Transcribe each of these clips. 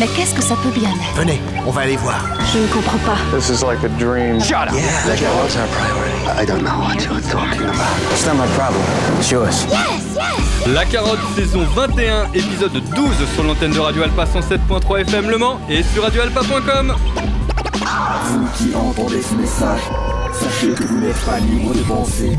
Mais qu'est-ce que ça peut bien être? Venez, on va aller voir. Je ne comprends pas. This is like a dream. Shut up. Yeah, la carotte, c'est un priority? I don't know what you're talking about. It's not my problem. It's yours. La carotte saison 21, épisode 12 sur l'antenne de Radio Alpa 107.3 FM Le Mans et sur radioalpa.com. Vous qui entendez ce message, sachez que vous n'êtes pas libre de penser,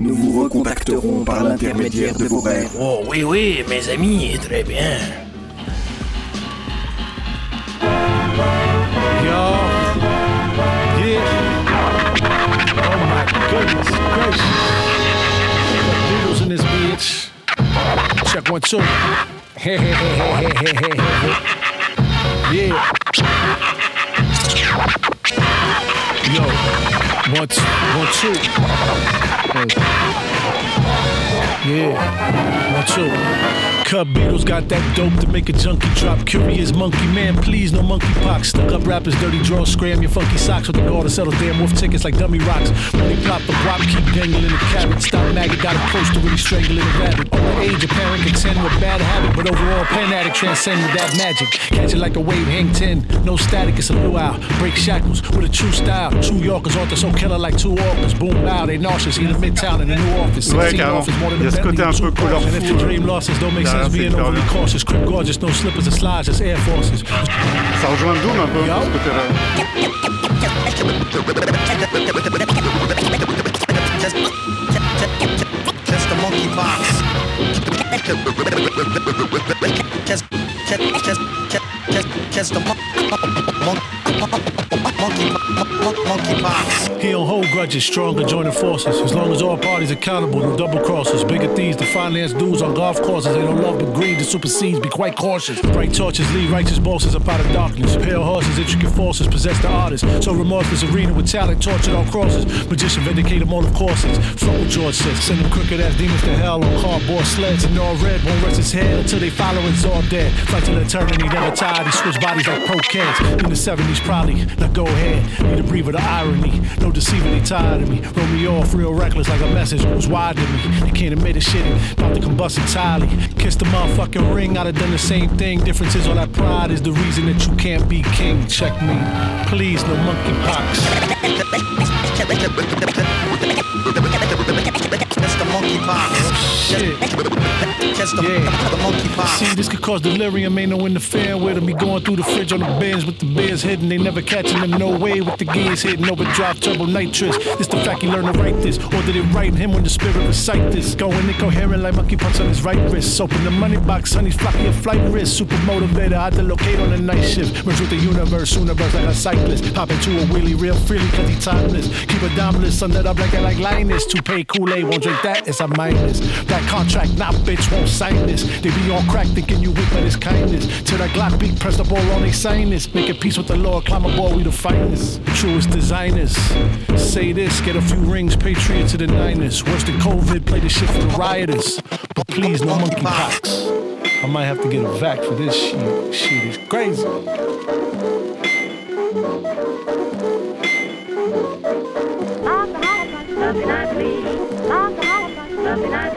Nous vous recontacterons par l'intermédiaire de vos rêves. Oh oui, oui, mes amis, très bien. Yo. Yeah. Oh my goodness gracious. Beatles in this bitch. Check one, two. Hey, hey, hey, hey, hey, hey, hey. Yeah. One, two, one, two. Hey. Yeah. One, two. Cub Beatles got that dope to make a junkie drop. Curious monkey man, please no monkeypox. Stuck up rappers, dirty draws, scram your funky socks with the goal to settle damn wolf tickets like dummy rocks. Money plop the guap, keep dangling the carrot. Stop maggot, got a close to really strangling a rabbit. Older age, apparent contend with bad habit, but overall pen addict transcend with that magic. Catch it like a wave, hang ten. No static, it's a luau. Break shackles with a true style. True Yorkers aren't so killer like two orcas. Boom, bow, they nauseous. in the midtown in the new office. Ouais, 16 carrément. office, more than a a ce côté Bentley, un two peu Porsche. And if colorful, your euh, dream losses don't make derrière sense, ces being cœurs-là. overly cautious. Crib gorgeous, no slippers or slides, just Air Forces. Ça rejoint Doom un peu, Yo. ce côté-là. Just a monkey box. Just, just, just, just, just, just a mon- mon- monkey, mon- monkey box. He don't hold grudges, stronger joining forces. As long as all parties accountable, no double crosses. Bigger thieves to finance dudes on golf courses. They don't love but greed that supersedes. Be quite cautious. Bright torches lead righteous bosses up out of darkness. Pale horses, intricate forces possess the artist. So remorseless arena with talent tortured on crosses. Magician vindicated motive courses. Fuck what George says. Send them crooked ass demons to hell on cardboard sleds. And all red won't rest his head until they follow and all dead. Fight till eternity, never tired. He switch bodies like pro cans. In the 70s, probably. Now go ahead. Need a breather the irony. No deceiver, they tired of me. Roll me off real reckless like a message was wide to me. They can't admit a shit. About to combust entirely. Kiss the motherfucking ring. I'd have done the same thing. Difference is all that pride is the reason that you can't be king. Check me. Please, no monkeypox. Monkey. Just a, Yeah. the monkey. See, this could cause delirium, ain't no interfering with them. Be going through the fridge on the bins with the beers hidden. They never catching them, no way with the gears hitting. Overdrive, turbo nitrous. This the fact he learned to write this. Or did it write him when the spirit recite this? Going incoherent like monkey punch on his right wrist. Open the money box, honey's flocky a flight risk. Super motivator, I locate on the night shift. Merge with the universe, universe like a cyclist. Pop into a wheelie real freely cause he timeless. Keep a dominant, sun that like I like Linus. Kool-Aid, won't drink that, it's a minus. That contract, nah, bitch, won't sign this. They be on crack thinking you weak, but it's kindness. Till that Glock beat, press the ball on they sign this. Make a peace with the Lord, climb aboard, we the finest. Truest designers. Say this, get a few rings, patriot to the Niners. Worse than COVID, play the shit for the rioters. But please, no monkey monkeypox. I might have to get a vac for this shit. Shit is crazy. Gracias.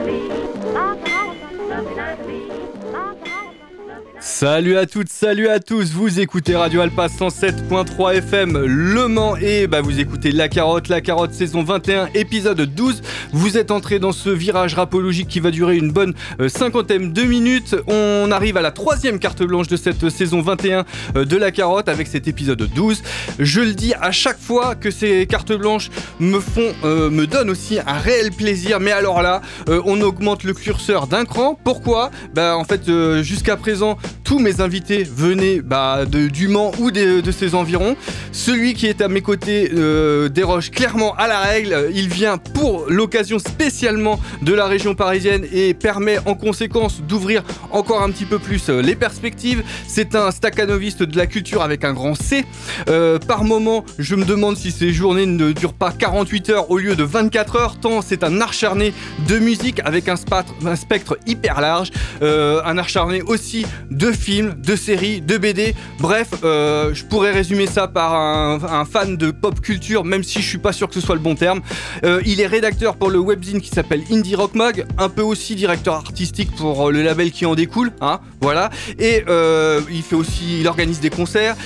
Salut à toutes, salut à tous, vous écoutez Radio Alpa 107.3 FM Le Mans et bah vous écoutez La Carotte, La Carotte saison 21 épisode 12. Vous êtes entré dans ce virage rapologique qui va durer une bonne euh, cinquantaine de minutes. On arrive à la troisième carte blanche de cette saison 21 euh, de La Carotte avec cet épisode 12. Je le dis à chaque fois que ces cartes blanches me font, euh, me donnent aussi un réel plaisir. Mais alors là, euh, on augmente le curseur d'un cran. Pourquoi? Bah en fait euh, jusqu'à présent tous mes invités venaient bah, du Mans ou de, de ses environs. Celui qui est à mes côtés euh, déroge clairement à la règle. Il vient pour l'occasion spécialement de la région parisienne et permet en conséquence d'ouvrir encore un petit peu plus euh, les perspectives. C'est un staccanoviste de la culture avec un grand C. Euh, par moment, je me demande si ces journées ne durent pas 48 heures au lieu de 24 heures, tant c'est un acharné de musique avec un, spectre, hyper large. Euh, un acharné aussi de films, de séries, de BD. Bref, euh, je pourrais résumer ça par un, un fan de pop culture, même si je suis pas sûr que ce soit le bon terme. Euh, il est rédacteur pour le webzine qui s'appelle Indie Rock Mag, un peu aussi directeur artistique pour euh, le label qui en découle, hein, voilà. Et euh, il fait aussi, il organise des concerts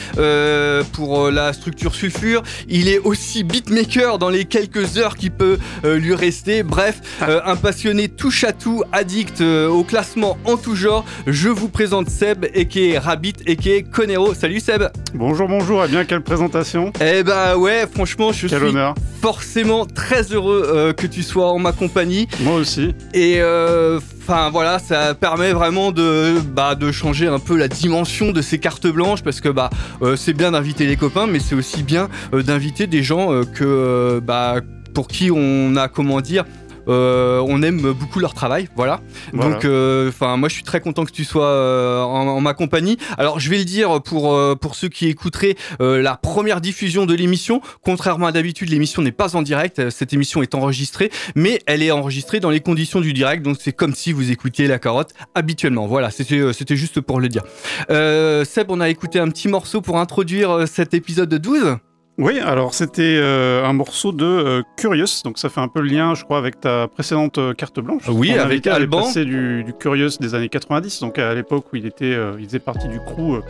pour la structure Sulfure. Il est aussi beatmaker dans les quelques heures qui peut lui rester. Bref, euh, un passionné touche à tout, addict au classement en tout genre. Je vous présente Seb, est Rabbit, est Conero. Salut Seb. Bonjour, bonjour, et bien quelle présentation Eh bah ouais, franchement, je Quel suis honneur. forcément très heureux euh, que tu sois en ma compagnie. Moi aussi. Et euh, enfin voilà, ça permet vraiment de, bah, de changer un peu la dimension de ces cartes blanches parce que bah euh, c'est bien d'inviter les copains, mais c'est aussi bien d'inviter des gens que bah pour qui on a comment dire. Euh, on aime beaucoup leur travail, voilà. Voilà. Donc, enfin, moi, je suis très content que tu sois euh, en, en ma compagnie. Alors, je vais le dire pour euh, pour ceux qui écouteraient euh, la première diffusion de l'émission. Contrairement à d'habitude, l'émission n'est pas en direct. Euh, Cette émission est enregistrée, mais elle est enregistrée dans les conditions du direct. Donc, c'est comme si vous écoutiez la carotte habituellement. Voilà, c'était euh, c'était juste pour le dire. Euh, Seb, on a écouté un petit morceau pour introduire euh, cet épisode de 12. Oui, alors c'était euh, un morceau de euh, Curious, donc ça fait un peu le lien, je crois, avec ta précédente euh, carte blanche. Oui, avec Alban. passé du, du Curious des années 90, donc à l'époque où il était, euh, il faisait partie du crew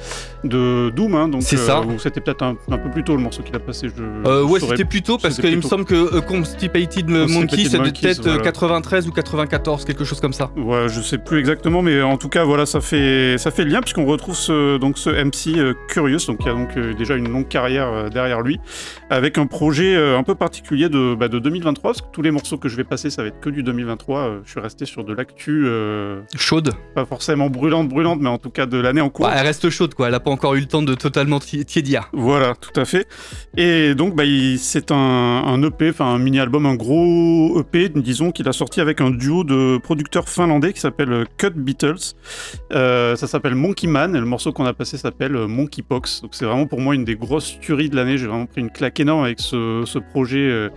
de Doom, hein, donc C'est ça. C'était peut-être un, un peu plus tôt le morceau qu'il a passé. Je, ouais, c'était plus tôt parce qu'il me semble que Constipated Monkey, c'est peut-être euh, voilà. 93 ou 94, quelque chose comme ça. Ouais, je sais plus exactement, mais en tout cas, voilà, ça fait, ça fait le lien puisqu'on retrouve ce, donc ce MC Curious, donc qui a donc déjà une longue carrière derrière lui, avec un projet euh, un peu particulier de, bah, de 2023, parce que tous les morceaux que je vais passer, ça va être que du 2023. euh, je suis resté sur de l'actu, euh, Chaude. pas forcément brûlante, brûlante, mais en tout cas de l'année en cours. Ouais, elle reste chaude quoi, elle a pas encore eu le temps de totalement ti- tiédir. Voilà, tout à fait. Et donc, bah, c'est un, un EP, enfin un mini-album, un gros EP, disons, qu'il a sorti avec un duo de producteurs finlandais qui s'appelle Cut Beatles. Euh, ça s'appelle Monkey Man, et le morceau qu'on a passé s'appelle Monkey Pox. Donc, c'est vraiment pour moi une des grosses tueries de l'année. J'ai vraiment pris une claque énorme avec ce, ce projet.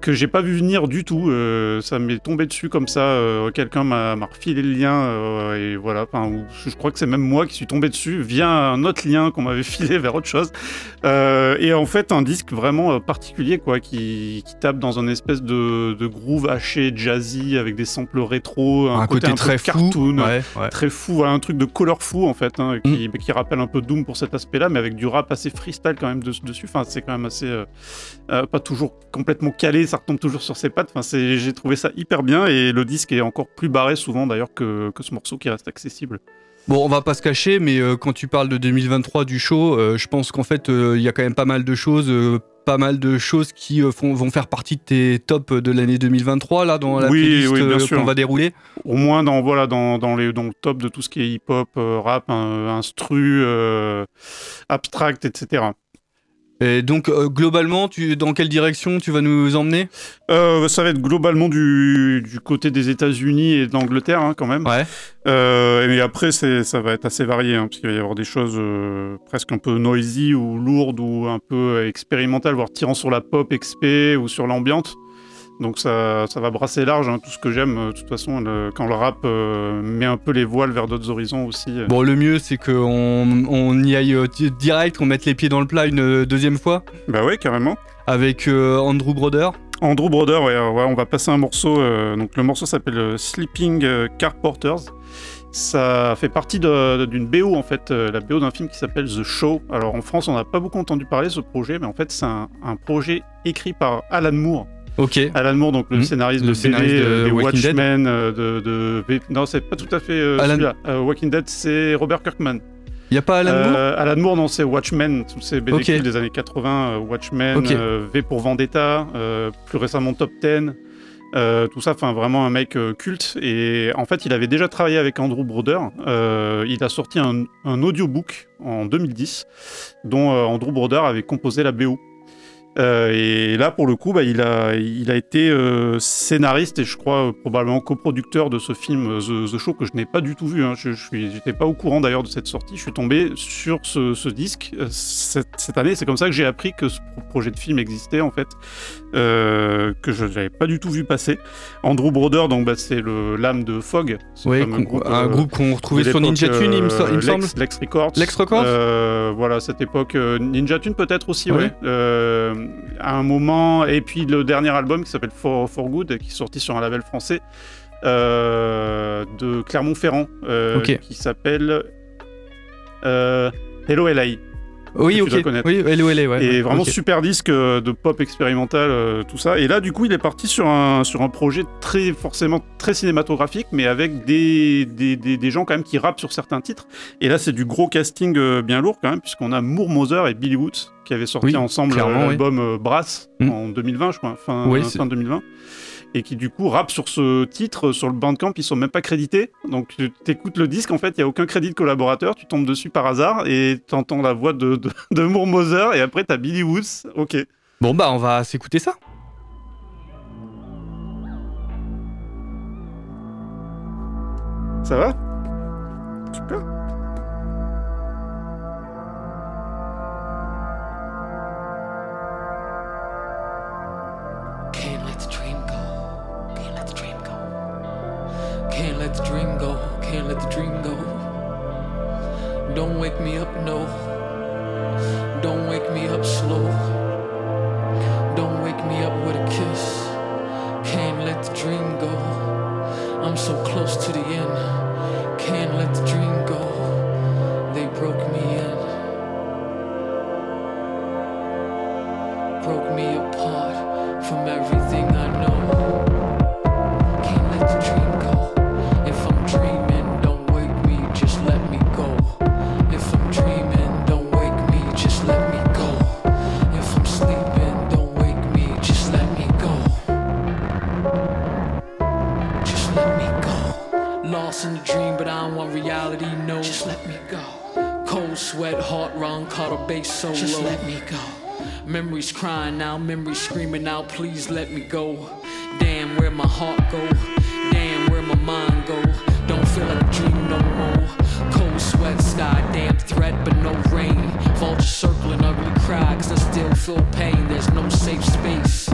Que j'ai pas vu venir du tout, Euh, ça m'est tombé dessus comme ça, euh, quelqu'un m'a refilé le lien, euh, et voilà, enfin, je crois que c'est même moi qui suis tombé dessus via un autre lien qu'on m'avait filé vers autre chose. Et en fait, un disque vraiment particulier, quoi, qui, qui tape dans un espèce de, de groove haché, jazzy, avec des samples rétro, un, Un, côté, un peu très fou. cartoon, Ouais, ouais. très fou, voilà, un truc de color fou en fait, hein, qui, Mm. qui rappelle un peu Doom pour cet aspect-là, mais avec du rap assez freestyle quand même de- dessus. Enfin, c'est quand même assez pas toujours complètement calé, ça retombe toujours sur ses pattes. Enfin, j'ai trouvé ça hyper bien et le disque est encore plus barré souvent d'ailleurs que, que ce morceau qui reste accessible. Bon, on va pas se cacher, mais euh, quand tu parles de 2023 du show, euh, je pense qu'en fait, euh, il y a quand même pas mal de choses. pas mal de choses qui font- vont faire partie de tes tops de l'année 2023 là dans la Oui, playlist oui, qu'on va dérouler. Au moins dans voilà dans, dans les dans le top de tout ce qui est hip-hop, rap, instru, abstract, etc. Et donc euh, globalement, tu, dans quelle direction tu vas nous emmener? Euh, ça va être globalement du, du côté des États-Unis et d'Angleterre hein, quand même. Ouais. Euh, mais après, ça va être assez varié, hein, parce qu'il va y avoir des choses euh, presque un peu noisy ou lourdes ou un peu expérimentales, voire tirant sur la pop XP ou sur l'ambiante. Donc ça, ça va brasser large, hein, tout ce que j'aime. euh, De toute façon, le- quand le rap euh, met un peu les voiles vers d'autres horizons aussi. euh. Bon, le mieux c'est qu'on on y aille di- direct, qu'on mette les pieds dans le plat une deuxième fois Bah ouais, carrément. avec euh, Andrew Brother. Andrew Brother, ouais, ouais, on va passer un morceau. euh, donc le morceau s'appelle Sleeping euh, Car Porters. Ça fait partie d'une BO en fait, euh, la BO d'un film qui s'appelle The Show. Alors en France, on n'a pas beaucoup entendu parler de ce projet, mais en fait, c'est un, un projet écrit par Alan Moore. Ok. Alan Moore, donc le Mhm. scénariste Le de scénariste BD, de euh, des Walking Dead. Watchmen, euh, de, de non, c'est pas tout à fait euh, Alan- celui-là. Euh, Walking Dead, c'est Robert Kirkman. Y a pas Alan Moore? Euh, Alan Moore, non, c'est Watchmen, tous ces BD des années 80, euh, Watchmen, euh, V pour Vendetta, euh, plus récemment Top 10, Euh, tout ça, enfin vraiment un mec euh, culte. Et en fait, il avait déjà travaillé avec Andrew Broder. Euh, il a sorti un, un audiobook en 2010 dont euh, Andrew Broder avait composé la BO. Euh, et là, pour le coup, bah, il, a, il a été euh, scénariste et je crois euh, probablement coproducteur de ce film The, The Show que je n'ai pas du tout vu. hein. Je n'étais pas au courant d'ailleurs de cette sortie. Je suis tombé sur ce, ce disque cette, cette année. C'est comme ça que j'ai appris que ce pro- projet de film existait en fait, que je n'avais pas du tout vu passer. Andrew Broder, donc bah, c'est le l'âme de Fog, ce Ouais, qu'on- un groupe qu'on retrouvait sur Ninja Tune, il me, so- il me semble. Lex, Lex Records. Lex Records Voilà, cette époque. Ninja Tune peut-être aussi, Ouais. ouais. À un moment. Et puis le dernier album qui s'appelle For, For Good, qui est sorti sur un label français euh, de Clermont-Ferrand, euh, qui s'appelle euh, Hello LA. Oui, ok. Oui, LOLA, ouais. Et vraiment super disque euh, de pop expérimental, euh, tout ça. Et là, du coup, il est parti sur un, sur un projet très forcément très cinématographique, mais avec des, des, des, des gens quand même qui rappent sur certains titres. Et là, c'est du gros casting euh, bien lourd quand même, puisqu'on a Moore Moser et Billy Woods qui avaient sorti Oui, ensemble oui. l'album euh, Brass Mm. en 2020, je crois, fin, Oui, fin 2020. Et qui du coup rappent sur ce titre, sur le Bandcamp, ils sont même pas crédités. Donc tu écoutes le disque, en fait, il y a aucun crédit de collaborateur, tu tombes dessus par hasard et t'entends la voix de, de, de Moore Moser et après t'as Billy Woods. Ok. Bon, bah, on va s'écouter ça. Ça va? Super. Can't let the dream go. Can't let the dream go. Don't wake me up, no. Don't wake me up slow. Don't wake me up with a kiss. Can't let the dream go. I'm so close to the end. Can't let the dream go. They broke me in. Broke me apart from everything caught a bass solo. Just let me go. Memories crying now, memories screaming out, please let me go. Damn, where my heart go? Damn, where my mind go? Don't feel like a dream no more. Cold sweat, sky, damn threat, but no rain. Vulture circling, ugly cry, cause I still feel pain. There's no safe space,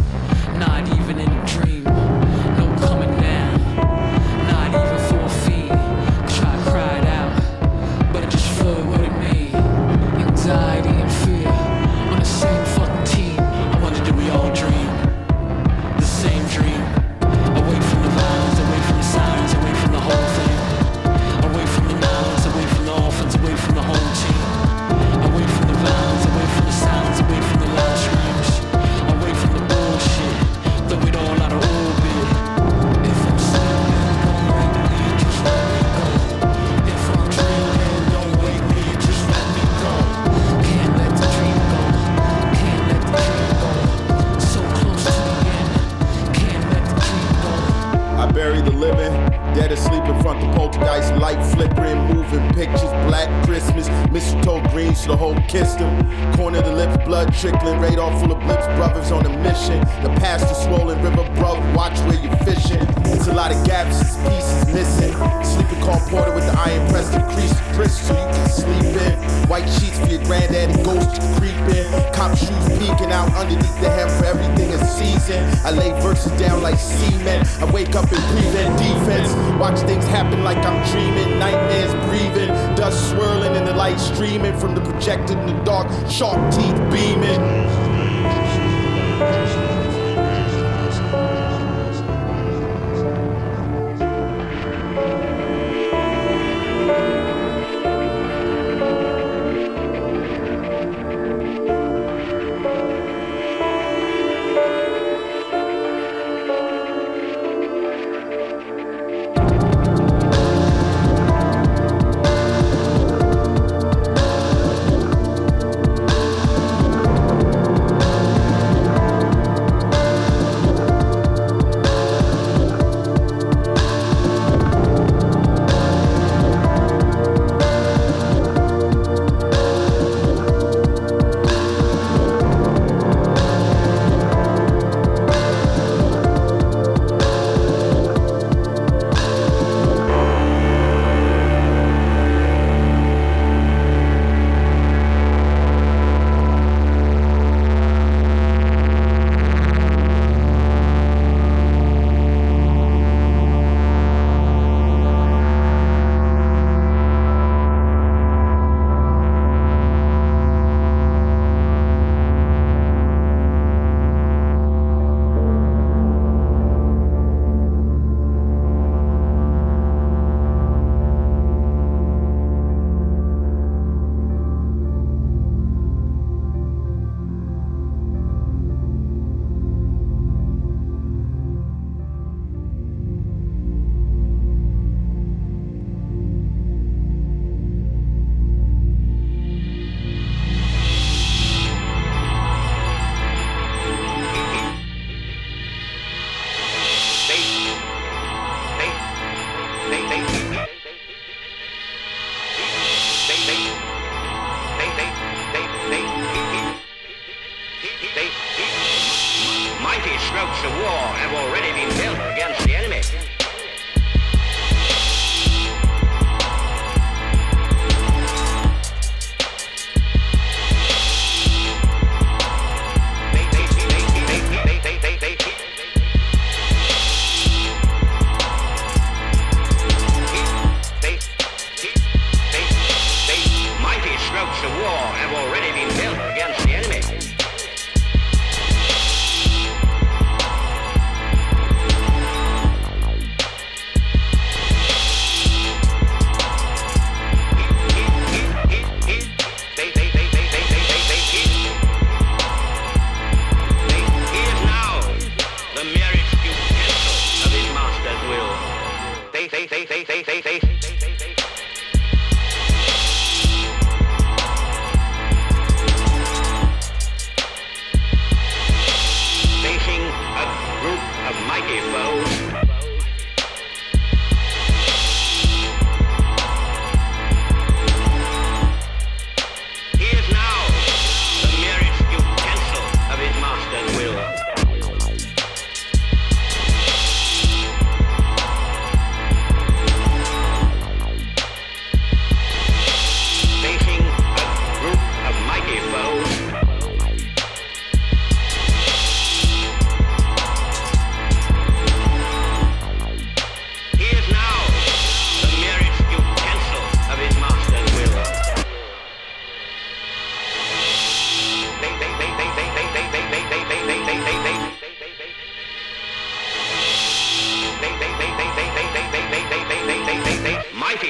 Watch things happen like I'm dreaming. Nightmares breathing. Dust swirling and the light streaming from the projector in the dark. Sharp teeth beaming.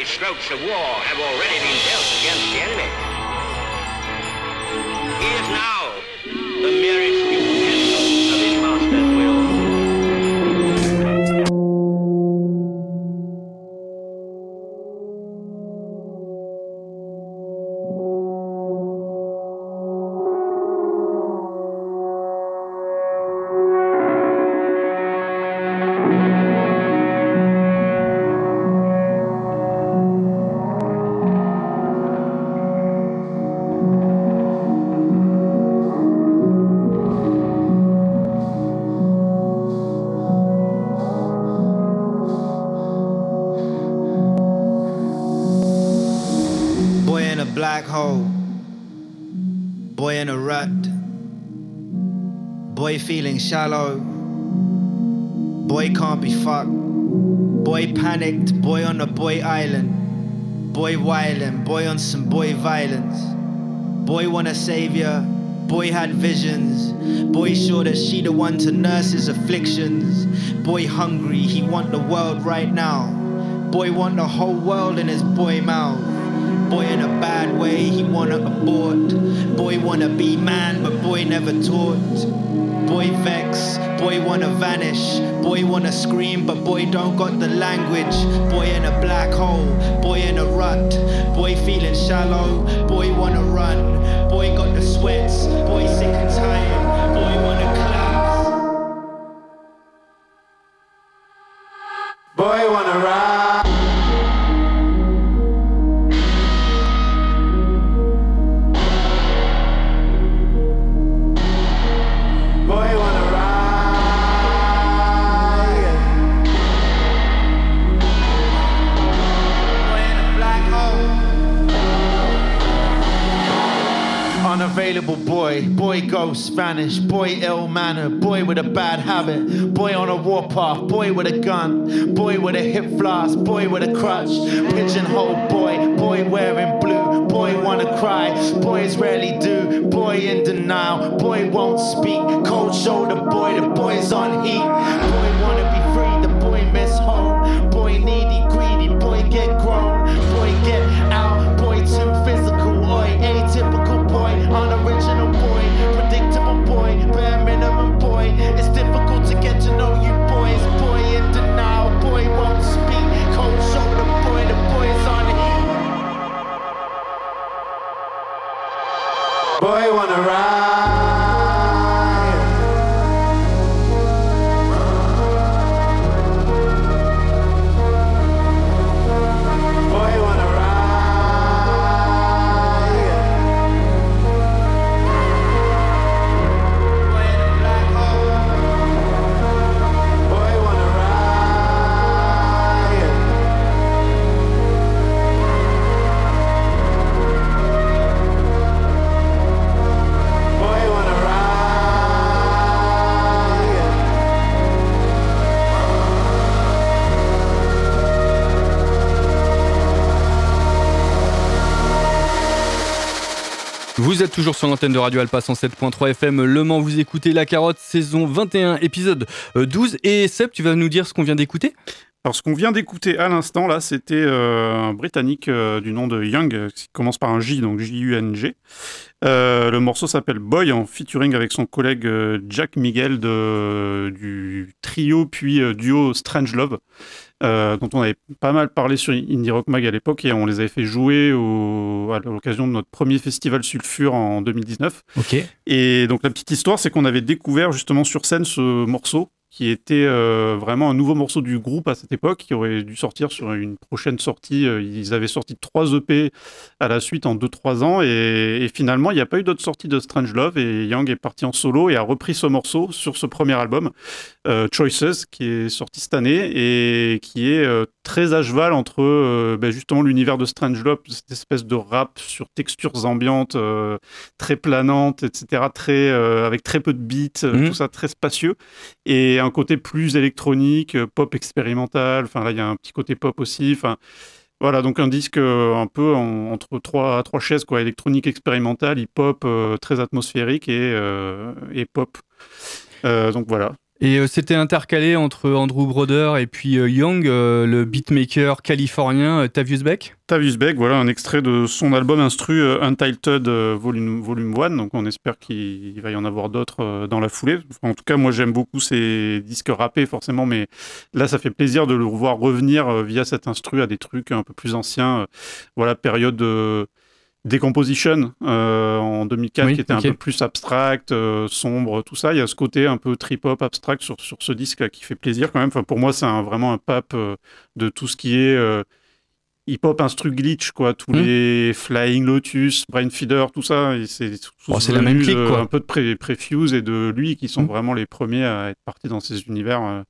Strokes of war have already been dealt against the enemy. He is now the merest shallow. Boy can't be fucked. Boy panicked. Boy on a boy island. Boy wildin'. Boy on some boy violence. Boy want a savior. Boy had visions. Boy sure that she the one to nurse his afflictions. Boy hungry. He want the world right now. Boy want the whole world in his boy mouth. Boy in a bad way, he wanna abort. Boy wanna be man, but boy never taught. Boy vex, boy wanna vanish. Boy wanna scream, but boy don't got the language. Boy in a black hole, boy in a rut. Boy feeling shallow, boy wanna run. Boy got the sweats, boy sick and tired. Boy wanna collapse. Unavailable boy, boy ghost vanish, boy ill manner, boy with a bad habit, boy on a warpath, boy with a gun, boy with a hip flask, boy with a crutch, pigeonhole boy, boy wearing blue, boy wanna cry, boys rarely do, boy in denial, boy won't speak, cold shoulder boy, the boy's on heat, boy Boy wanna ride. Vous êtes toujours sur l'antenne de Radio Alpa 107.3 FM Le Mans, vous écoutez La Carotte, saison 21, épisode euh, 12. Et Seb, tu vas nous dire ce qu'on vient d'écouter? Alors, ce qu'on vient d'écouter à l'instant, là, c'était euh, un Britannique euh, du nom de Young, euh, qui commence par un J, donc J-U-N-G. Euh, le morceau s'appelle Boy, en featuring avec son collègue Jack Miguel de, du trio puis duo Strange Love, dont on avait pas mal parlé sur Indie Rock Mag à l'époque, et on les avait fait jouer au- à l'occasion de notre premier festival Sulfure en 2019. Ok. Et donc la petite histoire, c'est qu'on avait découvert justement sur scène ce morceau qui était euh, vraiment un nouveau morceau du groupe à cette époque, qui aurait dû sortir sur une prochaine sortie. Euh, Ils avaient sorti trois EP à la suite en 2-3 ans, et, finalement, il n'y a pas eu d'autre sortie de Strange Love, et Young est parti en solo et a repris ce morceau sur ce premier album, euh, Choices, qui est sorti cette année, et qui est très à cheval entre euh, ben, justement l'univers de Strange Love, cette espèce de rap sur textures ambiantes, euh, très planantes, etc., très, euh, avec très peu de beats, Mhm. tout ça très spacieux, et un côté plus électronique, pop expérimental, enfin là il y a un petit côté pop aussi, enfin voilà, donc un disque un peu en- entre trois, trois chaises, quoi, électronique expérimentale, hip-hop, très atmosphérique et, et pop. Donc voilà. Et euh, c'était intercalé entre Andrew Broder et puis euh, Young, euh, le beatmaker californien Tavius Beck. Tavius Beck, voilà un extrait de son album instru Untitled Volume, Volume 1, donc on espère qu'il va y en avoir d'autres dans la foulée. En tout cas, moi j'aime beaucoup ces disques rappés forcément, mais là ça fait plaisir de le voir revenir via cet instru à des trucs un peu plus anciens. voilà, période de Decomposition euh, en 2004 Oui, qui était un peu plus abstract, euh, sombre, tout ça. Il y a ce côté un peu trip-hop abstract sur, sur ce disque-là qui fait plaisir quand même. Enfin, pour moi, c'est un- vraiment un pape euh, de tout ce qui est euh, hip-hop instru glitch, quoi. Tous Hmm. les Flying Lotus, Brain Feeder, tout ça. C'est Oh, la même clique, quoi. Un peu de Pré- Prefuse et de lui qui sont Hmm. vraiment les premiers à être partis dans ces univers.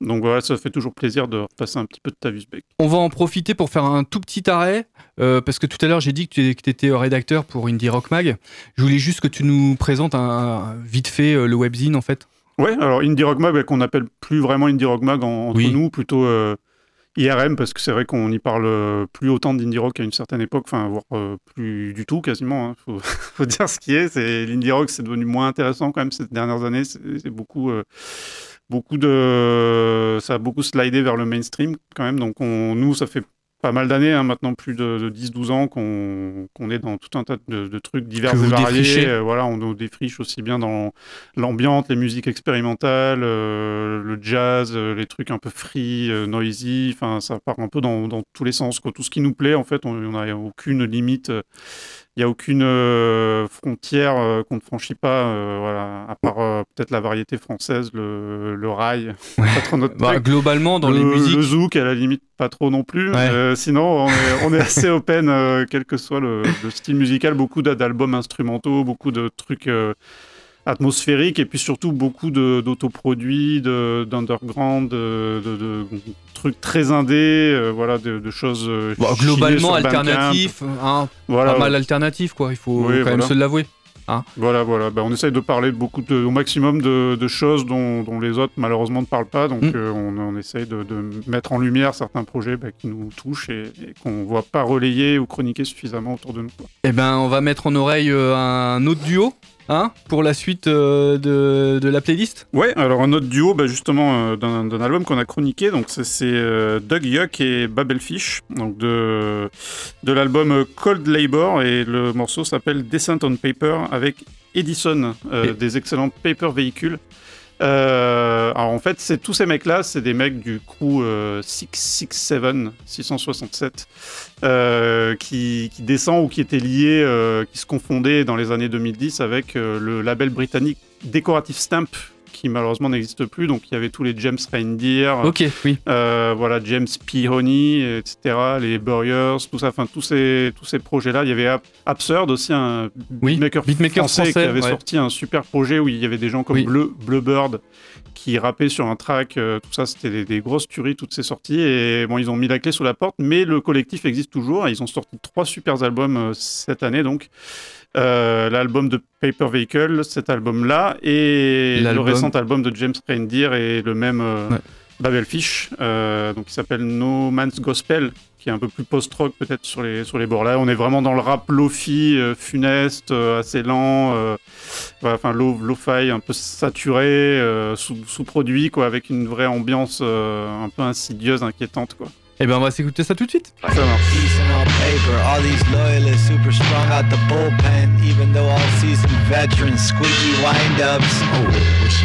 Donc voilà, ça fait toujours plaisir de repasser un petit peu de Beck. On va en profiter pour faire un tout petit arrêt, euh, parce que tout à l'heure j'ai dit que tu étais rédacteur pour Indie Rock Mag. Je voulais juste que tu nous présentes un, un- vite fait euh, le webzine en fait. Ouais, alors Indie Rock Mag, qu'on appelle plus vraiment Indie Rock Mag en- entre Oui. nous, plutôt euh, IRM, parce que c'est vrai qu'on n'y parle plus autant d'indie rock à une certaine époque, enfin, voire euh, plus du tout quasiment. hein. Faut, faut dire ce qui est. c'est L'indie rock, c'est devenu moins intéressant quand même ces dernières années. C'est c'est beaucoup. euh, Beaucoup de, ça a beaucoup slidé vers le mainstream quand même. Donc on, nous, ça fait pas mal d'années, hein, maintenant plus de, de 10-12 ans qu'on qu'on est dans tout un tas de, de trucs divers et variés. Euh, voilà, on nous défriche aussi bien dans l'ambiance, les musiques expérimentales, euh, le jazz, euh, les trucs un peu free, euh, noisy. Enfin, ça part un peu dans, dans tous les sens. Quoi. Tout ce qui nous plaît, en fait, on n'a aucune limite. Il n'y a aucune euh, frontière euh, qu'on ne franchit pas, euh, voilà, à part euh, peut-être la variété française, le, le rail. Pas trop notre Bah, globalement, dans le, les musiques. Le zouk, à la limite, pas trop non plus. Ouais. Euh, sinon, on est, on est assez open, quel que soit le, le style musical. Beaucoup d'a- d'albums instrumentaux, beaucoup de trucs atmosphériques, et puis surtout beaucoup de- d'autoproduits, de- d'underground, de, de- de trucs très indés, euh, voilà, de, de choses euh, Bon, globalement alternatif, hein, Voilà, pas mal alternatif quoi, il faut Oui, quand même voilà. se l'avouer. Hein Voilà, voilà. Bah, on essaye de parler beaucoup de, au maximum de, de choses dont, dont les autres malheureusement ne parlent pas. Donc Mm. euh, on, on essaye de, de mettre en lumière certains projets bah, qui nous touchent et, et qu'on ne voit pas relayer ou chroniquer suffisamment autour de nous. Eh ben, on va mettre en oreille euh, un autre duo, hein, pour la suite euh, de, de la playlist? Ouais, alors un autre duo, bah, justement, euh, d'un album qu'on a chroniqué, donc c'est- euh, Doug Yuck et Babelfish, donc de, de l'album Cold Labor, et le morceau s'appelle Descent on Paper avec Edison, des excellents paper véhicules. Euh, alors en fait, c'est tous ces mecs-là, c'est des mecs du crew euh, 667, 667, euh, qui, qui descend ou qui étaient liés, qui se confondaient dans les années 2010 avec le label britannique Decorative Stamp, qui malheureusement n'existe plus. Donc il y avait tous les James Reindeer, Ok, oui. euh, voilà, James P. Honey, etc., les Burriers, tout ça, enfin tous ces, tous ces projets-là. Il y avait Ab- Absurd aussi, un Oui, beatmaker, beatmaker français, qui français, avait ouais. sorti un super projet où il y avait des gens comme Oui. Bleu, Bluebird qui rappaient sur un track, euh, tout ça, c'était des, des grosses tueries, toutes ces sorties. Et bon, ils ont mis la clé sous la porte, mais le collectif existe toujours. Et ils ont sorti trois super albums euh, cette année, donc. Euh, l'album de Paper Vehicle, cet album-là, et le récent album de James Reindeer et le même euh, Ouais. Babelfish, euh, donc qui s'appelle No Man's Gospel, qui est un peu plus post-rock peut-être sur les, sur les bords. Là, on est vraiment dans le rap lofi, euh, funeste, assez lent, enfin lo, lo-fi, un peu saturé, sous- sous-produit, quoi, avec une vraie ambiance un peu insidieuse, inquiétante, quoi. Eh ben, on va s'écouter ça tout de suite. Ça marche. Decent on paper, all these loyalists super strong out the bullpen, even though all seasoned veterans, squeaky windups. Oh, what's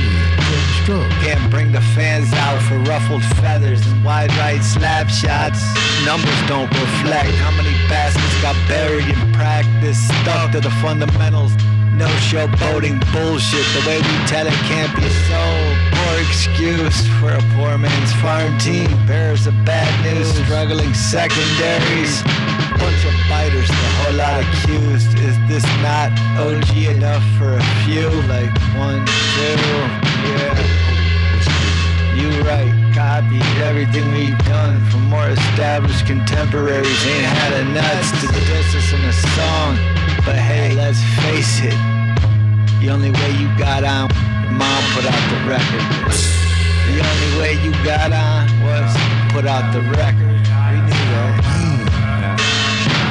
Can't bring the fans out for ruffled feathers and wide right slap shots. Numbers don't reflect how many bastards got buried in practice, stuck to the fundamentals. No showboating bullshit. The way we tell it can't be sold. Poor excuse for a poor man's farm team. Bears of bad news, struggling secondaries. Bunch of biters, the whole lot accused. Is this not OG enough for a few? Like one, two, yeah. You right, everything we've done from more established contemporaries. Ain't had a nuts to diss us in a song. But hey, let's face it, the only way you got on, mom put out the record. The only way you got on was put out the record. We knew that.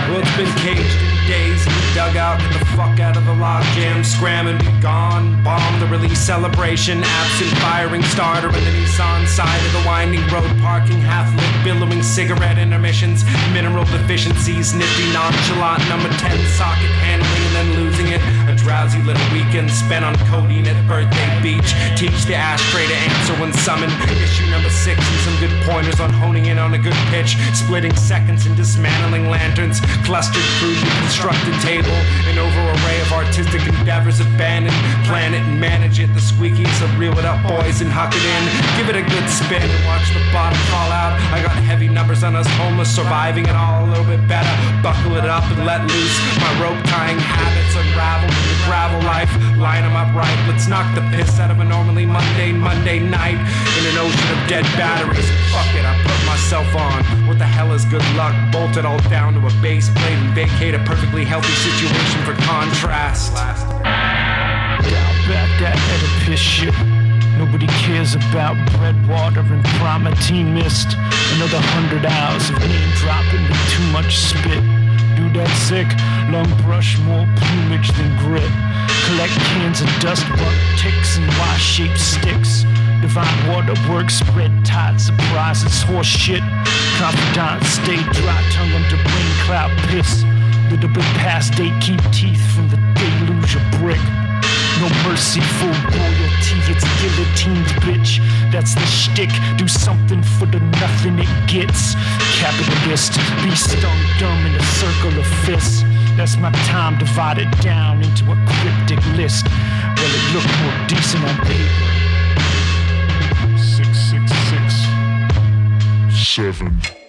Well, it's been caged dugout, get the fuck out of the log jam, scram and be gone. Bomb the release celebration, absent firing starter in the Nissan side of the winding road, parking half lit, billowing cigarette intermissions, mineral deficiencies, nifty nonchalant number 10 socket handling and then losing it. Drowsy little weekend spent on codeine at birthday beach. Teach the ashtray to answer when summoned. Issue number six and some good pointers on honing in on a good pitch, splitting seconds and dismantling lanterns, clustered crudely constructed table, an over array of artistic endeavors abandoned. Plan it and manage it. The squeaky, so reel it up, boys, and huck it in. Give it a good spin and watch the bottom fall out. I got heavy numbers on us homeless, surviving it all a little bit better. Buckle it up and let loose. My rope tying habits unravel the gravel life. Line them up right. Let's knock the piss out of a normally mundane Monday night in an ocean of dead batteries. Fuck it, I put myself on. What the hell is good luck? Bolt it all down to a base plate and vacate a perfectly healthy situation for contrast. Dial back that Oedipus shit. Nobody cares about bread, water, and Primatine mist. Another hundred hours of name dropping with too much spit. Do that sick, long brush, more plumage than grit. Collect cans of dust, buck ticks, and Y-shaped sticks. Divine waterwork, spread tide, surprises, horse shit. Confidant, stay dry, tongue under brain cloud piss. Little bit past date, keep teeth from the deluge of brick. No mercy for royalty, it's guillotines, bitch. That's the shtick. Do something for the nothing it gets. Capitalist, be stung dumb in a circle of fists. That's my time divided down into a cryptic list. Well, it looked more decent on paper. Six, six, six, seven.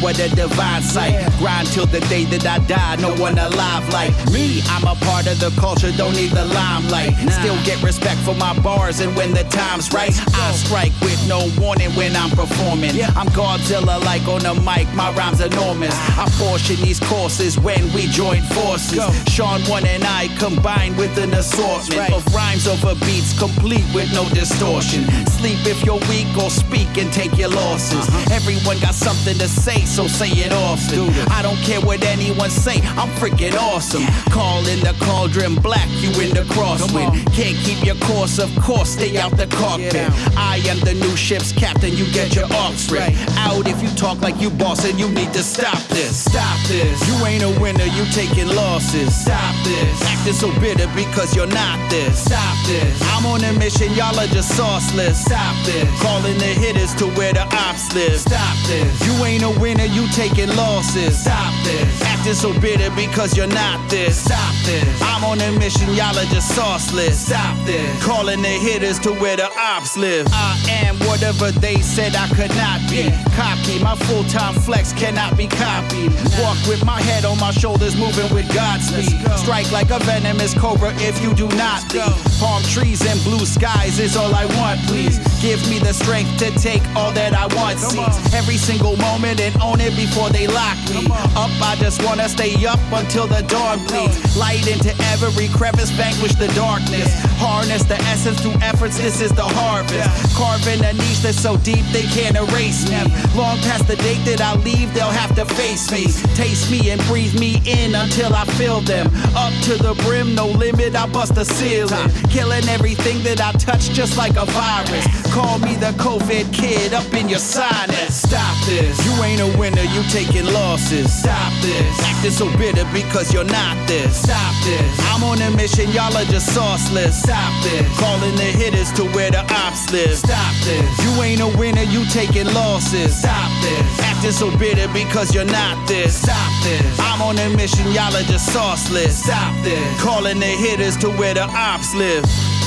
What a divine sight. Grind till the day that I die. No one alive like me. I'm a part of the culture, don't need the limelight. Still get respect for my bars, and when the time's right, I strike with no warning when I'm performing. I'm Godzilla like on the mic, my rhymes enormous. I portion these courses when we join forces. Sean One and I combine with an assortment of rhymes over beats, complete with no distortion. Sleep if you're weak or speak and take your losses. Everyone got something to say, so say it often. I don't care what anyone say, I'm freaking awesome. Call in the cauldron black, you in the crosswind. Can't keep your course, of course, stay out the cockpit. I am the new ship's captain, you get your arms ripped. Out if you talk like you boss and you need to stop this. Stop this. You ain't a winner, you taking losses. Stop this. Acting so bitter because you're not this. Stop this. I'm on a mission, y'all are just sauceless. Stop this. Calling the hitters to where the ops live. Stop this. You ain't a winner, you taking losses. Stop this. Acting so bitter because you're not this. Stop this. I'm on a mission, y'all are just sauceless. Stop this. Calling the hitters to where the ops live. I am whatever they said I could not be. Cocky, my full time flex cannot be copied. Walk with my head on my shoulders, moving with Godspeed. Strike like a venomous cobra if you do not leave. Palm trees and blue skies is all I want, please. Give me the strength to take all that I want. Seize every single moment and own it before they lock me. Up, I just wanna stay up until the dawn bleeds. Light into every crevice, vanquish the darkness. Harness the essence through efforts, this is the harvest. Carving a niche that's so deep they can't erase me. Long past the date that I leave, they'll have to face me. Taste me and breathe me in until I feel them. Up to the brim, no limit, I bust the ceiling. Killing everything that I touch just like a virus. Call me the COVID kid up in your sinus. Stop this. You ain't a winner, you taking losses. Stop this. Acting so bitter because you're not this. Stop this. I'm on a mission, y'all are just sauceless. Stop this. Calling the hitters to where the ops live. Stop this. You ain't a winner, you taking losses. Stop this. Acting so bitter because you're not this. Stop this. I'm on a mission, y'all are just sauceless. Stop this. Calling the hitters to where the ops live.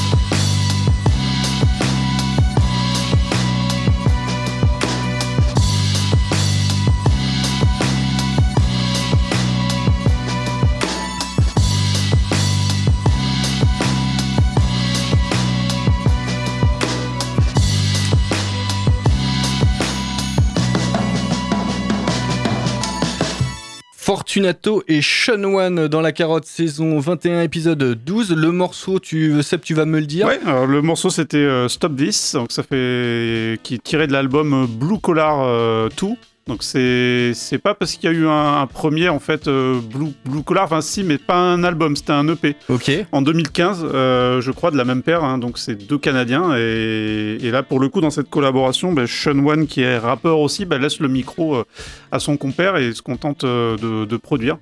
Fortunato et Sean One dans la carotte saison 21 épisode 12. Le morceau, tu Seb, tu vas me le dire Ouais, le morceau c'était euh, Stop This, donc ça fait qui est tiré de l'album Blue Collar euh, 2. Donc c'est c'est pas parce qu'il y a eu un, un premier en fait euh, Blue, Blue Collar, enfin si, mais pas un album, c'était un EP. Ok. En 2015, euh, je crois, de la même paire, hein, donc c'est deux Canadiens. Et, et là, pour le coup, dans cette collaboration, bah, Sean One, qui est rappeur aussi, bah, laisse le micro euh, à son compère et se contente de, de produire.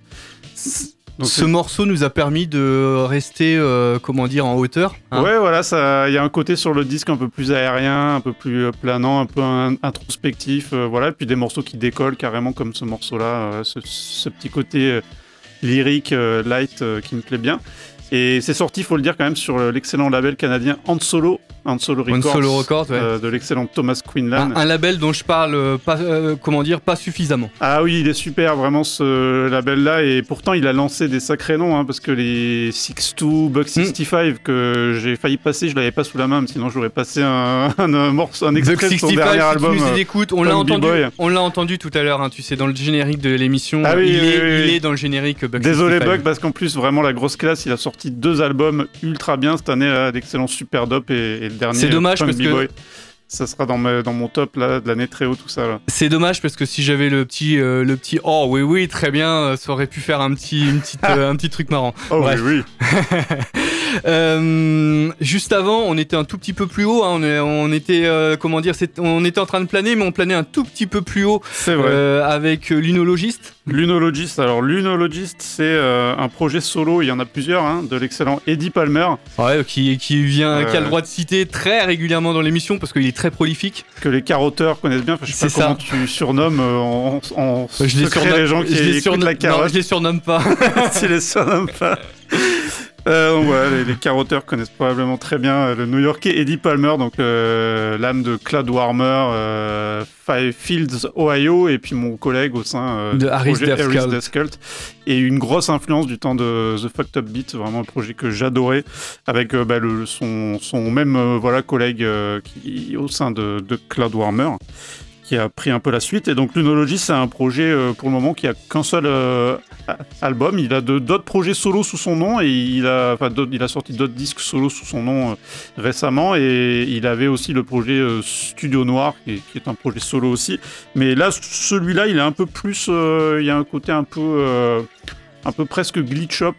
Donc, Ce morceau nous a permis de rester, euh, comment dire, en hauteur. hein. Ouais, voilà, ça, il y a un côté sur le disque un peu plus aérien, un peu plus euh, planant, un peu in- introspectif, euh, voilà, et puis des morceaux qui décollent carrément comme ce morceau-là, euh, ce, ce petit côté lyrique, light, qui me plaît bien. Et c'est sorti, faut le dire quand même, sur l'excellent label canadien Han Solo, Han Solo ouais. euh, de l'excellent Thomas Quinlan. Un, un label dont je parle euh, pas, euh, comment dire, pas suffisamment. Ah oui, il est super, vraiment ce label-là. Et pourtant, il a lancé des sacrés noms, hein, parce que les 6-2, Buck 65, que j'ai failli passer, je l'avais pas sous la main, sinon j'aurais passé un, un, un morceau, un extrait de son 65, dernier si album. tu nous euh, écoutes, on l'a entendu, B-Boy. on l'a entendu tout à l'heure, hein, tu sais, dans le générique de l'émission. Ah oui, il, oui, est, oui, il oui. est dans le générique Buck Désolé 65. Buck, parce qu'en plus, vraiment la grosse classe, il a sorti deux albums ultra bien cette année, là, l'excellent Super Dope et, et le dernier C'est dommage parce que-. Ça sera dans, ma- dans mon top là, de l'année très haut, tout ça. C'est dommage parce que si j'avais le petit, euh, le petit, oh oui oui très bien, euh, ça aurait pu faire un petit, une petite, euh, un petit truc marrant. Oh Bref. oui, oui. Euh, juste avant, on était un tout petit peu plus haut. hein, on, était, euh, comment dire, on était en train de planer, mais on planait un tout petit peu plus haut C'est vrai. euh, avec l'unologiste. Lunologist, alors Lunologist, c'est un projet solo, il y en a plusieurs, hein, de l'excellent Eddie Palmer, Ouais, qui, qui vient, qui a le droit de citer très régulièrement dans l'émission parce qu'il est très prolifique. que les carotteurs connaissent bien. Je sais pas comment ça. tu surnommes euh, en, en Je les secret surnomme- les gens qui je les écoutent la non, carotte. je les surnomme pas. tu les surnommes pas. Euh, les, les carotteurs connaissent probablement très bien euh, le New-Yorkais Eddie Palmer, donc euh, l'âme de Cloud Warmer, euh, Five Fields, Ohio, et puis mon collègue au sein De Harris projet Death Harris Cult. Death Cult. et une grosse influence du temps de The Fucked Up Beat, vraiment un projet que j'adorais, avec bah, le, son, son même voilà collègue qui au sein de, de Cloud Warmer qui a pris un peu la suite. Et donc Lunology, c'est un projet euh, pour le moment qui a qu'un seul euh, album. Il a d'autres projets solo sous son nom et il a, il a sorti d'autres disques solo sous son nom euh, récemment. Et il avait aussi le projet Studio Noir, qui, est- un projet solo aussi. Mais là, celui-là, il est un peu plus. il y a un côté un peu. un peu presque glitch up.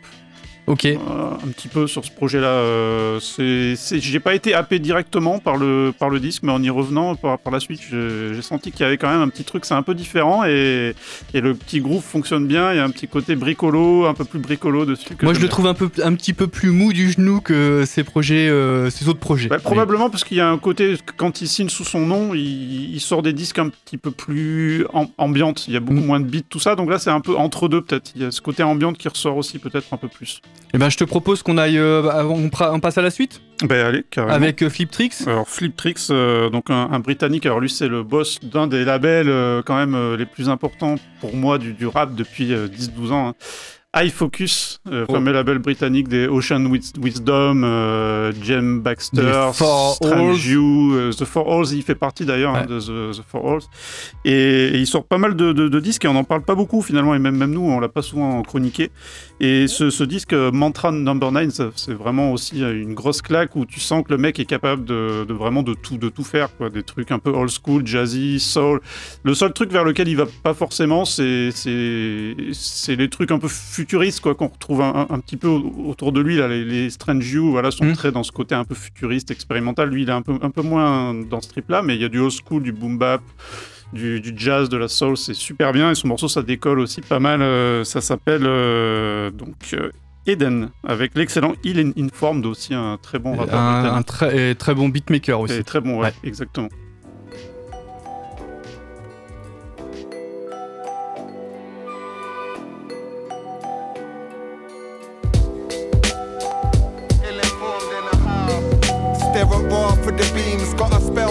Ok. euh, un petit peu sur ce projet-là. Euh, j'ai pas été happé directement par le, par le disque, mais en y revenant par, par la suite, j'ai, senti qu'il y avait quand même un petit truc, c'est un peu différent et, et le petit groove fonctionne bien. Il y a un petit côté bricolo, un peu plus bricolo dessus. que Moi, je le bien. trouve un, peu, un petit peu plus mou du genou que ses projets, euh, ses autres projets. Bah, probablement parce qu'il y a un côté, quand il signe sous son nom, il, il sort des disques un petit peu plus am- ambiantes. Il y a beaucoup moins de beats, tout ça. Donc là, c'est un peu entre deux, peut-être. Il y a ce côté ambiante qui ressort aussi, peut-être un peu plus. Eh ben, je te propose qu'on aille, euh, on, passe à la suite Ben allez, carrément. avec euh, Flip Tricks. Alors Flip Tricks, euh, donc un, un britannique, alors lui c'est le boss d'un des labels quand même les plus importants pour moi du, du rap depuis euh, 10-12 ans. hein. High Focus, euh, Oh. fameux label britannique des Ocean Wis- Wisdom, euh, Jem Baxter, Strange. You, euh, The Four Halls, il fait partie d'ailleurs hein, de The, The Four Halls. Et, et il sort pas mal de, de- de disques et on n'en parle pas beaucoup finalement, et même, même nous on l'a pas souvent chroniqué. Et ce, ce disque euh, Mantra Number 9, ça, c'est vraiment aussi euh, une grosse claque où tu sens que le mec est capable de, de vraiment de tout, de tout faire, quoi. des trucs un peu old school, jazzy, soul. Le seul truc vers lequel il va pas forcément, c'est les trucs un peu futuristes quoi qu'on retrouve un, un- un petit peu au- autour de lui là. Les, les Strange You, voilà, sont Mm. très dans ce côté un peu futuriste, expérimental. Lui, il est un peu un peu moins dans ce trip là, mais il y a du old school, du boom bap. Du, du jazz, de la soul, c'est super bien et ce morceau ça décolle aussi pas mal. euh, ça s'appelle euh, donc euh, Eden avec l'excellent Ill Informed aussi un très bon un, très, très bon beatmaker aussi. Et très bon, ouais, Ouais. exactement.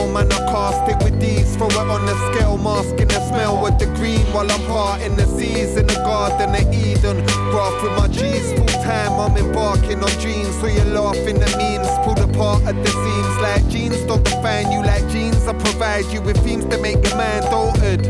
A spell, man. I cast it with these. Throw it on the scale, masking the smell with the green while I'm parting the seas in the garden of Eden. Graph with my G's full time, I'm embarking on dreams. So you're laughing at memes, pulled apart at the seams like jeans. Don't define you like jeans. I provide you with themes that make your mind altered.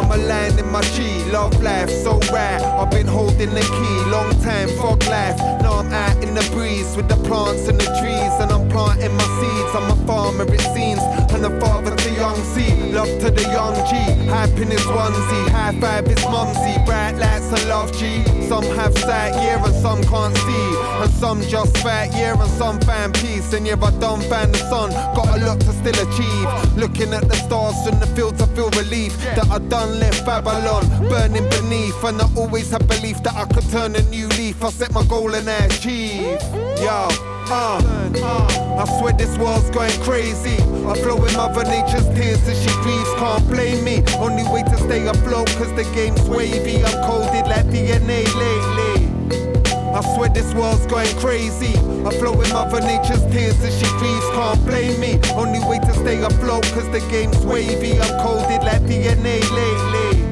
I'm a in my G, love life, so rare. I've been holding the key, long time, fog life. Now I'm out in the breeze with the plants and the trees, and I'm planting my seeds. I'm a farmer, it seems, and a father to young C. Love to the young G, Happiness in onesie, high five his mumsy, bright lights and love G. Some have sight, yeah, and some can't see, and some just fat, yeah, and some find peace. And yeah, I don't find the sun, got a lot to still achieve. Looking at the stars from the fields, I feel relief that I done left Babylon burning beneath. And I always have belief that I could turn a new leaf. I set my goal and I achieve. Yo. Uh, uh, I swear this world's going crazy. I flow with Mother Nature's tears as she grieves. Can't blame me. Only way to stay afloat, cause the game's wavy. I'm coded like DNA lately. I swear this world's going crazy. I flow with Mother Nature's tears as she grieves. Can't blame me. Only way to stay afloat, cause the game's wavy. I'm coded like DNA lately.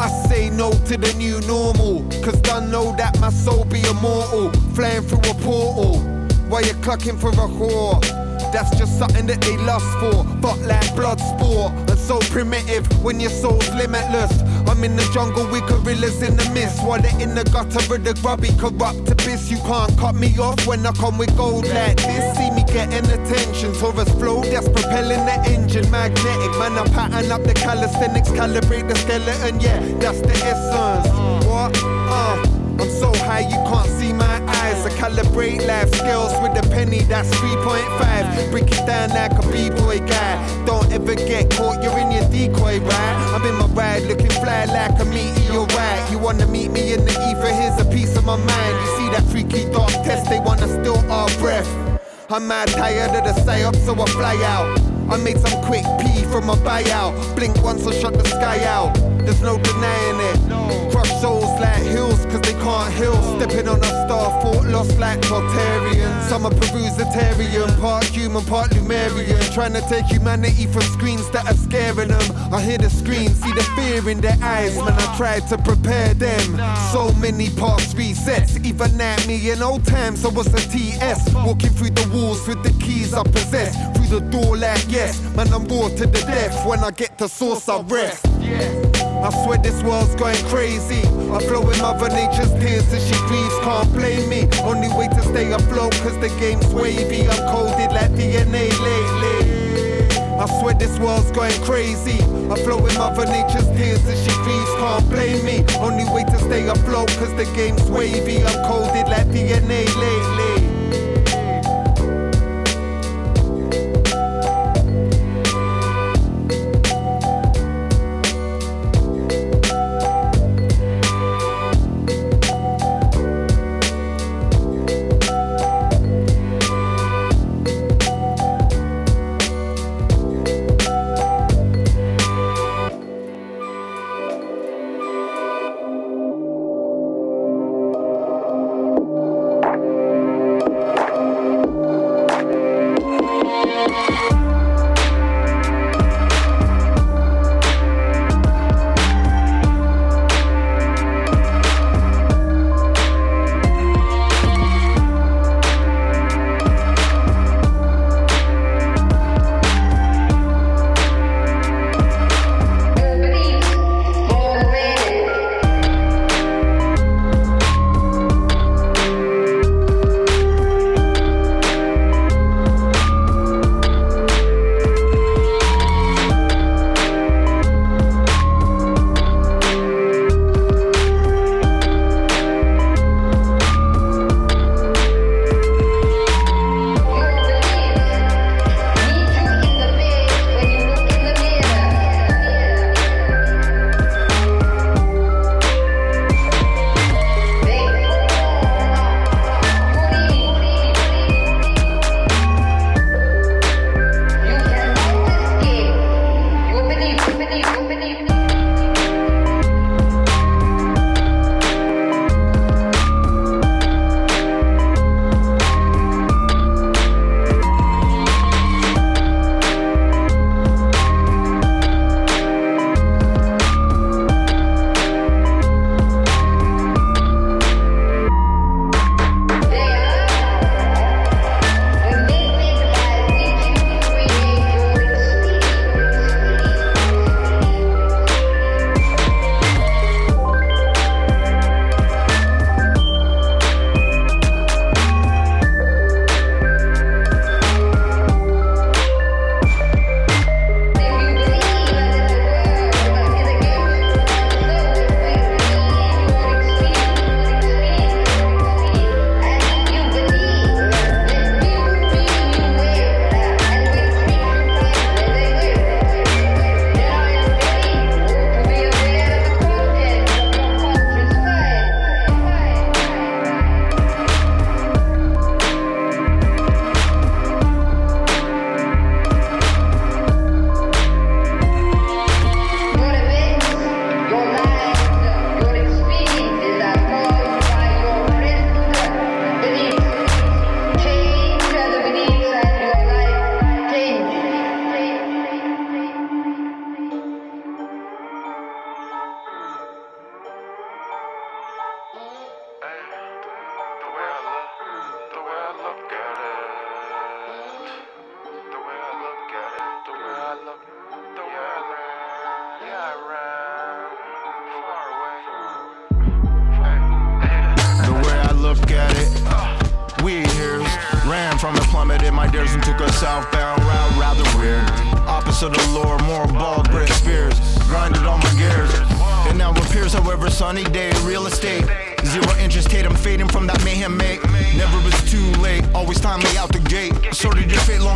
I say no to the new normal, cause I know that my soul be immortal. Flying through a portal, while you're clucking for a whore. That's just something that they lust for, but like blood sport. And so primitive when your soul's limitless. I'm in the jungle with gorillas in the mist, while they're in the gutter with the grubby corrupt abyss. You can't cut me off when I come with gold like this. See me getting attention, Taurus flow that's propelling the engine. Magnetic, man, I pattern up the calisthenics, calibrate the skeleton. Yeah, that's the essence. What? Uh. I'm so high you can't see my eyes. I calibrate life skills with a penny, that's 3.5. Break it down like a b-boy guy. Don't ever get caught, you're in your decoy, right? I'm in my ride looking fly like a meteorite. You wanna meet me in the ether, here's a piece of my mind. You see that freaky dark test, they wanna steal our breath. I'm mad tired of the psyop, so I fly out. I made some quick pee from a buyout. Blink once, I shut the sky out. There's no denying it. Crush souls like hills, cause they can't heal. Stepping on a star, fort lost like Tartarians. I'm a Perusitarian, part human, part Lumerian. Trying to take humanity from screens that are scaring them. I hear the screams, see the fear in their eyes. Man, I tried to prepare them. So many past resets, even at me in old times, I was a TS. Walking through the walls with the keys I possess. Through the door like yes, man, I'm raw to the death. When I get to source, I rest. I swear this world's going crazy. I flow with Mother Nature's tears as she grieves. Can't blame me. Only way to stay afloat, cause the game's wavy. I'm coded like DNA lately. I swear this world's going crazy. I flow with Mother Nature's tears as she grieves. Can't blame me. Only way to stay stay afloat, cause the game's wavy. I'm coded like DNA lately.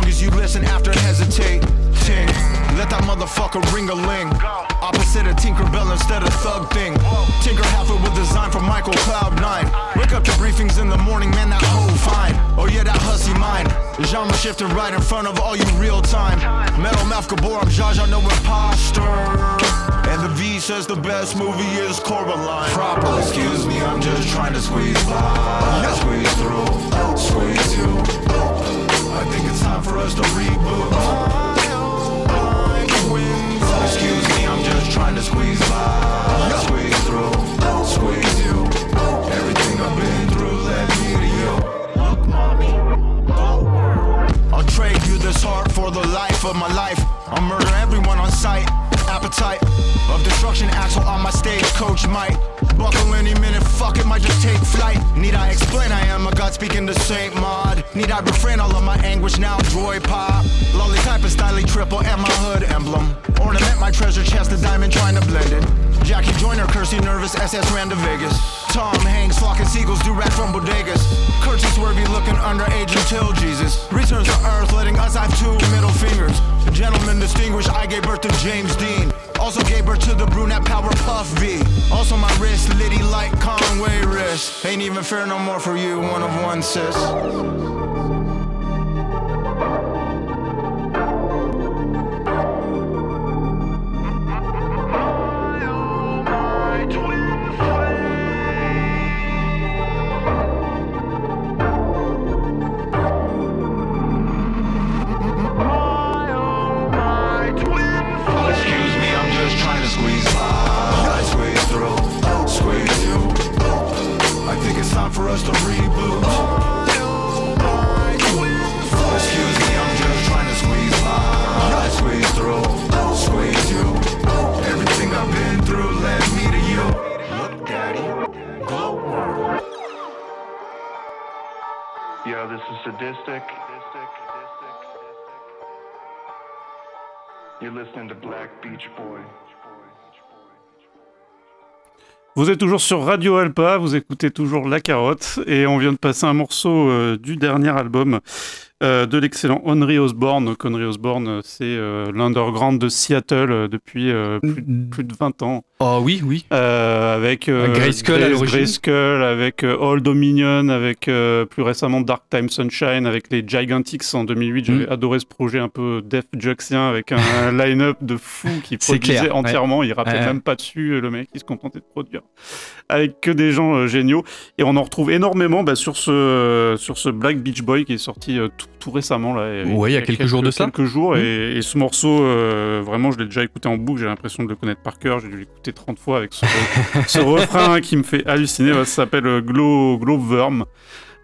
Cause you listen after hesitate. Ting. Let that motherfucker ring a ling. Opposite of Tinkerbell instead of Thug Thing. Tinker half with design from Michael Cloud 9. Wake up to briefings in the morning, man, that whole fine. Oh yeah, that hussy mine. Genre shifted right in front of all you real time. Metal mouth Gabor, I'm Zsa Zsa, no imposter. And the V says the best movie is Coraline. Proper, excuse me, I'm just trying to squeeze by. Squeeze through, squeeze you. I think it's time for us to reboot. Excuse me, I'm just trying to squeeze by, squeeze through, squeeze you. Everything I've been through led me to you. Look, mommy, I'll trade you this heart for the life of my life. I'll murder everyone on sight. Appetite of destruction, axle on my stage, Coach Mike buckle any minute, fuck it, might just take flight. Need I explain I am a god speaking to Saint Maud? Need I refrain all of my anguish now, droid pop? Lolly type is stylish triple and my hood emblem. Ornament my treasure chest, a diamond trying to blend it. Jackie Joyner, Kirsty Nervous, SS ran to Vegas. Tom Hanks, flocking seagulls, do rat from bodegas. Curtsy swervy, looking underage until Jesus returns to earth, letting us have two middle fingers. Gentlemen distinguished, I gave birth to James Dean. Also gave birth to the brunette power Puff V. Also my wrist, Liddy like Conway wrist. Ain't even fair no more for you, one of one sis. Us to reboot. Excuse me, I'm just trying to squeeze by. Squeeze through, squeeze you. Everything I've been through led me to you. Look, daddy, glow this is sadistic. You're listening to Black Beach Boy. Vous êtes toujours sur Radio Alpa, vous écoutez toujours La Carotte, et on vient de passer un morceau euh, du dernier album euh, de l'excellent Henry Osborne. Henry Osborne, euh, c'est euh, l'underground de Seattle depuis euh, plus, plus de 20 ans. Oh oui, oui. Avec Grayskull Grace-. Grayskull, avec Old Dominion, avec plus récemment Dark Time Sunshine, avec les Gigantics en 2008. J'avais Mm. adoré ce projet un peu Def Juxien avec un line-up de fou qui produisait clair, ouais. entièrement. Il rappelait Ouais. même pas dessus, le mec, il se contentait de produire avec que des gens géniaux. Et on en retrouve énormément bah, sur, ce, sur ce Black Beach Boy qui est sorti tout, tout récemment. Là, Ouais, il y a quelques jours de ça. Quelques jours. Et, et ce morceau, euh, vraiment, je l'ai déjà écouté en boucle. J'ai l'impression de le connaître par cœur. J'ai dû l'écouter 30 fois avec ce, ce refrain qui me fait halluciner. Ça s'appelle Glow, Glowworm.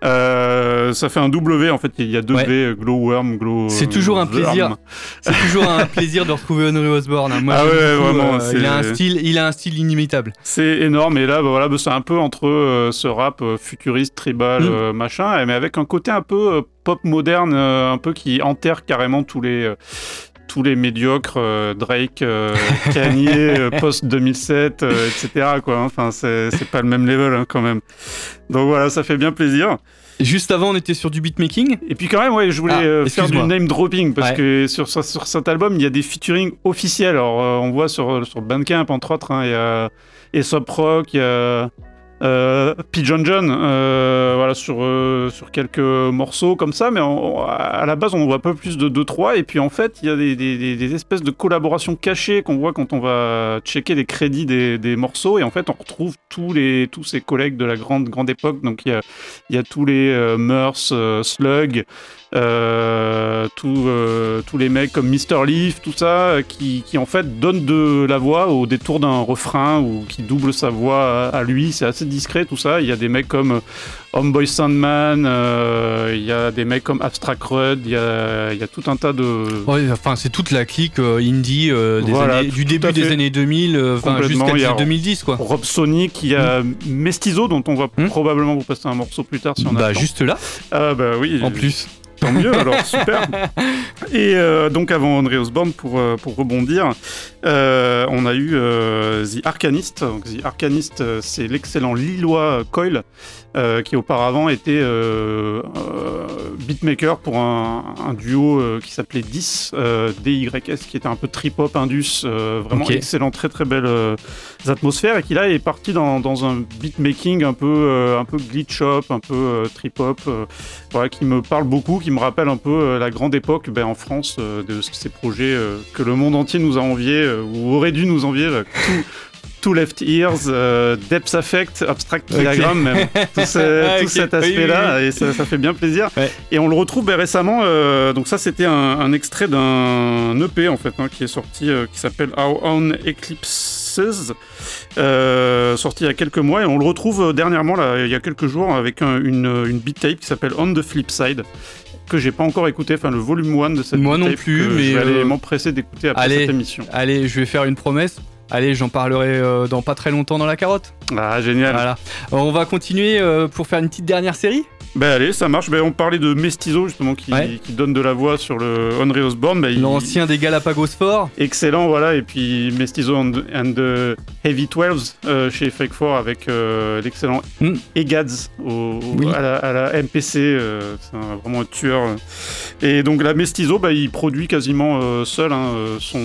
Euh, ça fait un W en fait, il y a deux Ouais. V, euh, Glowworm, Glow. C'est toujours un Worm. plaisir. C'est toujours un plaisir de retrouver Henry Osborne. hein. Moi, Ah ouais, beaucoup, vraiment, euh, il a un style, il a un style inimitable. C'est énorme et là bah, voilà bah, c'est un peu entre euh, ce rap euh, futuriste tribal Mm. euh, machin mais avec un côté un peu euh, pop moderne euh, un peu qui enterre carrément tous les euh, tous les médiocres euh, Drake euh, Kanye euh, post 2007 euh, etc quoi enfin c'est pas le même level hein, quand même donc voilà ça fait bien plaisir Juste avant, on était sur du beatmaking. et puis quand même, ouais, je voulais Ah, faire du name dropping parce Ouais. que sur, sur, cet album, il y a des featuring officiels. Alors, on voit sur, sur Bandcamp, entre autres, hein, il y a Aesop Rock, il y a euh, Pigeon John, euh, voilà, sur, euh, sur quelques morceaux comme ça, mais à la base, on voit pas plus de 2-3. Et puis, en fait, il y a des, espèces de collaborations cachées qu'on voit quand on va checker les crédits des, morceaux. Et en fait, on retrouve tous, les, ces collègues de la grande, grande époque. Donc, il y a, y a tous les Murs, Slug, euh, tous, euh, tous les mecs comme Mr. Leaf, tout ça, euh, qui, qui en fait donnent de la voix au détour d'un refrain ou qui double sa voix à, à lui. C'est assez discret tout ça. Il y a des mecs comme Homeboy Sandman, euh, il y a des mecs comme Abstract Rudd, il y a, il y a tout un tas de. Ouais, enfin, c'est toute la clique euh, indie euh, des Voilà, années- tout- du tout début des années 2000, euh, enfin Complètement, jusqu'à il y a 2010 quoi. Rob Sonic, il y a Mestizo dont on va Hmm. probablement vous passer un morceau plus tard si on a Bah juste là. Ah bah oui. En plus. Tant mieux, alors super. Et euh, donc avant André Osborne, pour, euh, pour rebondir, euh, on a eu euh, The Arcanist. Donc, The Arcanist, c'est l'excellent Lillois Coil, euh, qui auparavant était euh, euh, beatmaker pour un, un duo euh, qui s'appelait 10, euh, DYS, qui était un peu trip-hop, indus, euh, vraiment excellent, très très belle euh, atmosphère, et qui là est parti dans, dans un beatmaking un peu, euh, un peu glitch-hop, un peu euh, trip-hop, euh, voilà, qui me parle beaucoup, qui me rappelle un peu la grande époque ben, en France euh, de ces projets euh, que le monde entier nous a enviés, euh, ou aurait dû nous envier, là, tout, Left Ears, euh, Depth Affect, Abstract Ok. Kilogram, même. Tout, ce- Ah, tout cet aspect-là, oui, oui. et ça, ça fait bien plaisir. Et on le retrouve ben, récemment, euh, donc ça c'était un, un extrait d'un EP en fait, hein, qui est sorti, euh, qui s'appelle Our Own Eclipses, euh, sorti il y a quelques mois, et on le retrouve dernièrement, là, il y a quelques jours, avec un- une, une beat tape qui s'appelle On the Flip Side que j'ai pas encore écouté, enfin le volume 1 de cette Moi beat non plus, mais, je vais aller euh, m'empresser d'écouter après Allez, cette émission. allez, je vais faire une promesse. Allez, j'en parlerai euh, dans pas très longtemps dans la carotte. Ah génial. Voilà. On va continuer euh, pour faire une petite dernière série. Bah allez, ça marche. Bah, on parlait de Mestizo justement qui, Ouais. qui donne de la voix sur le Henry Osborne. Bah, il- L'ancien des Galapagos Fort. Excellent, voilà. Et puis Mestizo and, and the Heavy 12 euh, chez Fake 4 avec euh, l'excellent Egads au, Oui. à, la, à la MPC. euh, c'est vraiment un tueur. Et donc la Mestizo, bah, il produit quasiment seul hein, son,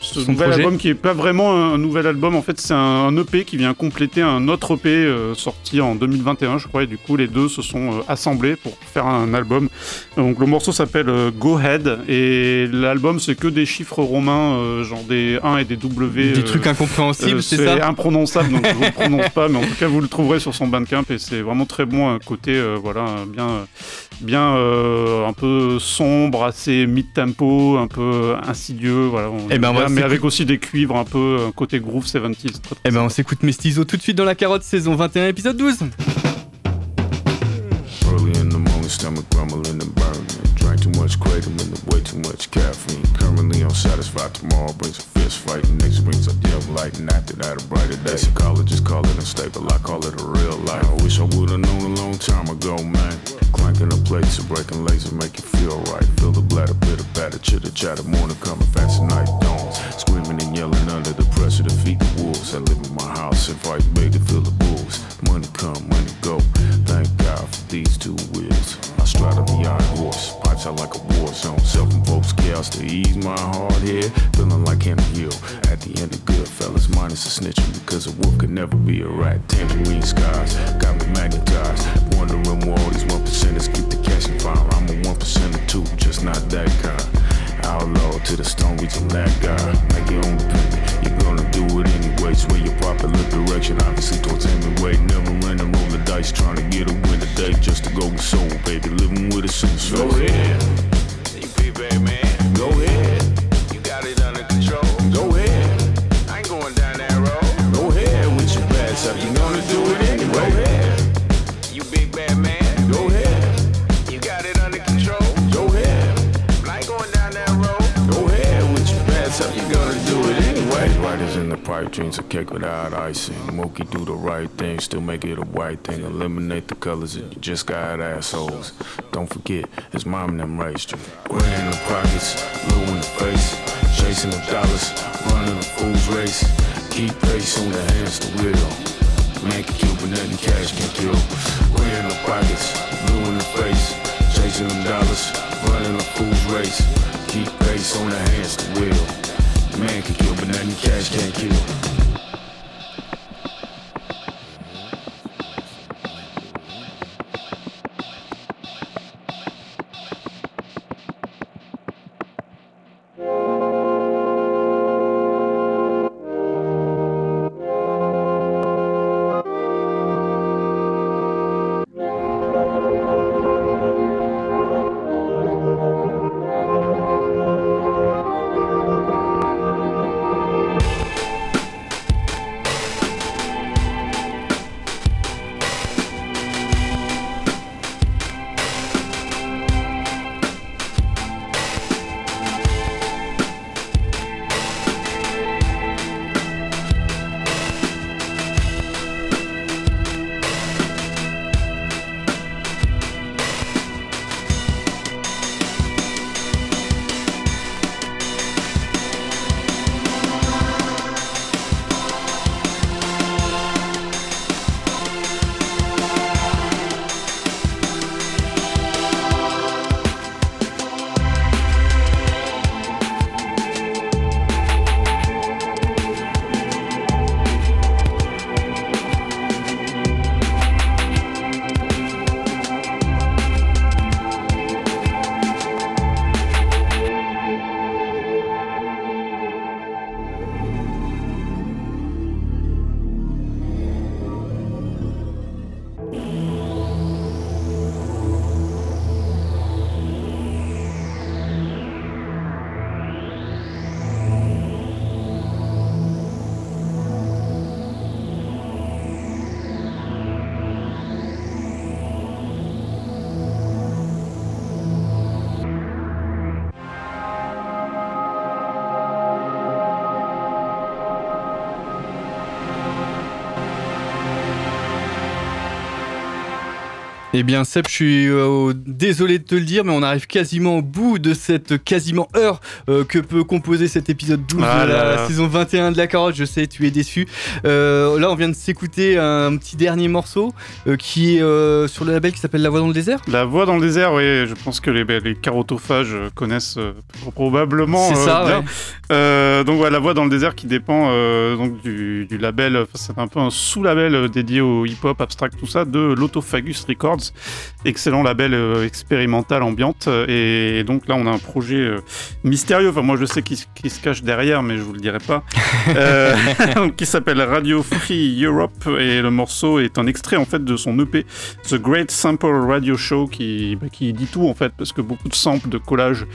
ce Son nouvel projet. album qui est pas vraiment un, un nouvel album. En fait, c'est un, un EP qui vient compléter un autre EP sorti en 2021, je crois. Et du coup, les deux se sont assemblés pour faire un album. Donc le morceau s'appelle euh, Go Ahead et l'album c'est que des chiffres romains, euh, genre des 1 et des W. Des euh, trucs incompréhensibles, c'est c'est ça imprononçable, donc je vous le prononce pas, mais en tout cas vous le trouverez sur son Bandcamp et c'est vraiment très bon, un côté voilà bien bien un peu sombre, assez mid-tempo, un peu insidieux, voilà. on Eh ben, bien, mais avec aussi des cuivres un peu côté groove 70s. très, très Eh ben on s'écoute Mestizo tout de suite dans la carotte saison 21 épisode 12. Early in the morning, stomach grumbling and burning. Drank too much kratom and way too much caffeine. Currently unsatisfied. Tomorrow brings a fist fight. Next brings a dim light. And after that, a brighter day. Psychologists call it unstable. I call it a real life. I wish I would've known a long time ago, man. Clanking the plates and breaking laser make you feel right. Feel the bladder, bitter batter, chitter chatter. Morning coming fast and night dawns. Screaming and yelling under the pressure to feed the wolves. I live in my house and fight big to fill the bulls. Money come, money go. For these two wheels. I stride beyond horse. Pipes out like a war zone. Self-imposed chaos to ease my hard head. Feeling like Henry Hill. At the end of good fellas, minus a snitching. Because a wolf could never be a rat. Tangerine skies got me magnetized. Wondering where all these one percenters keep the cash and fire. I'm a one percenter too, just not that kind. Outlaw to the stone, we just that guy. Make your own opinion. You're gonna do it anyway. Sway your popular direction, obviously towards Hemingway. Never the dice, trying to get a win today just to go with soul, baby. Living with a sense Go ahead. Cake without icing. Mookie do the right thing, still make it a white thing. Eliminate the colors you just got assholes. Don't forget, it's mom and them raised you. Grand in the pockets, low in the face. Chasing the dollars, running a fool's race. Keep pace on the hands to wheel. Man can kill, but nothing cash can kill. Grand in the pockets, blue in the face. Chasing them dollars, running a fool's race. Keep pace on the hands to wheel. Man can kill, but nothing cash can't kill. Eh bien Seb, je suis euh, désolé de te le dire, mais on arrive quasiment au bout de cette quasiment heure euh, que peut composer cet épisode 12 Ah de la là là. saison 21 de la carotte. Je sais, tu es déçu. Euh, là, on vient de s'écouter un petit dernier morceau qui est sur le label qui s'appelle La Voix dans le désert. La voix dans le désert, oui, je pense que les, les carotophages connaissent probablement. C'est ça, bien. ouais. Donc voilà, la voix dans le désert qui dépend donc du, du label, c'est un peu un sous-label dédié au hip-hop, abstract, tout ça, de l'Autophagus Records, excellent label euh, expérimental ambiante. Et, donc là, on a un projet euh, mystérieux. Enfin, moi, je sais qui, se- qui se cache derrière, mais je vous le dirai pas. Euh, qui s'appelle Radio Free Europe et le morceau est un extrait en fait de son EP The Great Sample Radio Show qui, bah, qui dit tout en fait parce que beaucoup de samples de collages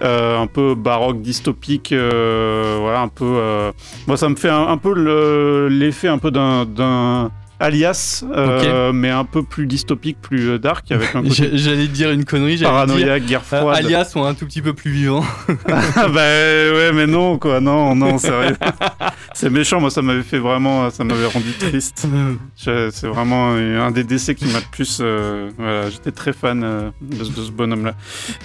un peu baroque dystopique voilà un peu moi ça me fait un, un peu le- l'effet un peu d'un alias euh, mais un peu plus dystopique plus euh, dark avec un côté J'allais dire une connerie. j'allais Paranoïaque, dire, guerre froide. euh, alias sont un tout petit peu plus vivants. Ah bah ouais mais non quoi non non sérieux c'est méchant moi ça m'avait fait vraiment ça m'avait rendu triste c'est vraiment un des décès qui m'a le plus euh, voilà j'étais très fan de, ce- de ce bonhomme là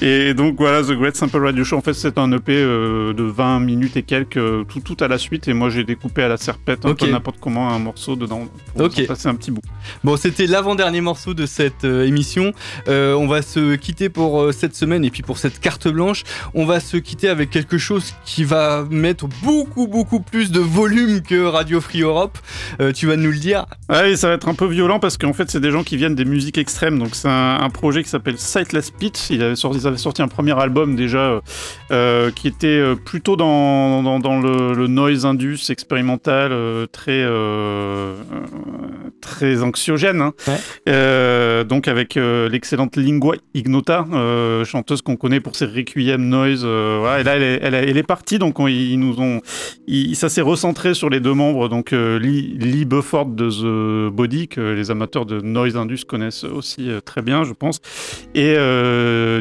et donc voilà The Great Sample Radio Show en fait c'est un EP de 20 minutes et quelques tout tout à la suite et moi j'ai découpé à la serpette un peu n'importe comment un morceau dedans Ok. Un petit bout Bon, c'était l'avant-dernier morceau de cette euh, émission. Euh, on va se quitter pour euh, cette semaine et puis pour cette carte blanche. On va se quitter avec quelque chose qui va mettre beaucoup, beaucoup plus de volume que Radio Free Europe. Tu vas nous le dire. Oui, ça va être un peu violent parce qu'en fait, c'est des gens qui viennent des musiques extrêmes. Donc, c'est un, un projet qui s'appelle Sightless Pit. Sorti, ils avaient sorti un premier album déjà qui était plutôt dans, dans, dans le, le noise indus expérimental, très, très anxiogène. hein. Euh, donc, avec euh, l'excellente Lingua Ignota, euh, chanteuse qu'on connaît pour ses requiem noise. voilà. Et là, elle est, elle est- elle est partie. Donc, on- ils nous ont. ils- ça s'est recentré sur les deux membres. Donc, Lee, Lee Bufford de The Body, que les amateurs de Noise Indus connaissent aussi très bien, je pense. Et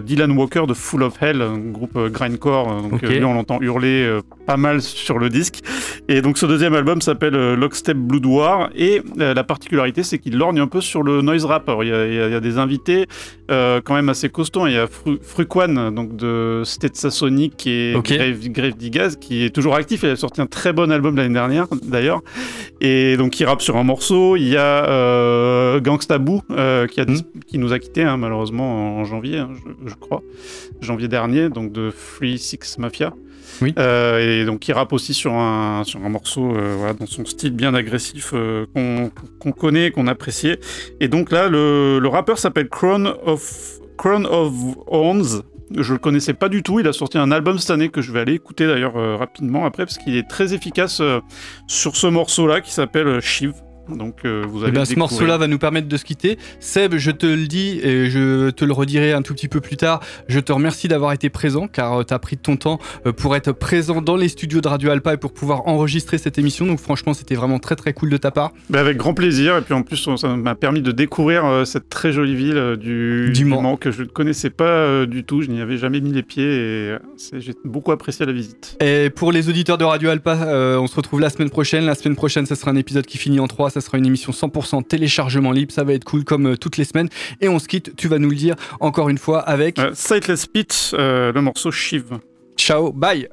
Dylan Walker de Full of Hell, un groupe grindcore. euh, Donc, Ok. euh, lui, on l'entend hurler pas mal sur le disque. Et donc, ce deuxième album s'appelle Lockstep Blood War. Et la particularité, c'est qu'il lorgne un peu sur le noise rap. Alors, il y a, il y des invités euh, quand même assez costauds. Il y a Fru Fruquan, donc de Stetsasonic et Ok. Grave, Grave Digaz, qui est toujours actif. Il a sorti un très bon album l'année dernière, d'ailleurs. Et donc, il rappe sur un morceau. Il y a euh, Gangsta Boo, euh, qui, a dis- qui nous a quittés, hein, malheureusement, en janvier, hein, je, je crois. Janvier dernier, donc de Free Six Mafia. Euh, et donc, il rappe aussi sur un, sur un morceau euh, dans son style bien agressif euh, qu'on connaît, qu'on appréciait. Et donc là, le, le rappeur s'appelle Crown of, Crown of Horns. Je le connaissais pas du tout. Il a sorti un album cette année que je vais aller écouter d'ailleurs rapidement après parce qu'il est très efficace sur ce morceau-là qui s'appelle Shiv. Donc euh, vous Eh ben, ce morceau-là va nous permettre de se quitter. Seb, je te le dis et je te le redirai un tout petit peu plus tard. Je te remercie d'avoir été présent car tu as pris ton temps euh, pour être présent dans les studios de Radio Alpa et pour pouvoir enregistrer cette émission. Donc franchement, c'était vraiment très très cool de ta part. Avec grand plaisir. Et puis en plus, ça m'a permis de découvrir euh, cette très jolie ville euh, du, Du Mans. Mans que je ne connaissais pas euh, du tout. Je n'y avais jamais mis les pieds et euh, j'ai beaucoup apprécié la visite. Et pour les auditeurs de Radio Alpa, euh, on se retrouve la semaine prochaine. La semaine prochaine, ça sera un épisode qui finit en 3. Ça sera une émission 100% téléchargement libre. Ça va être cool comme euh, toutes les semaines. Et on se quitte, tu vas nous le dire encore une fois avec. Sightless Pit, euh, le morceau Shiv. Ciao, bye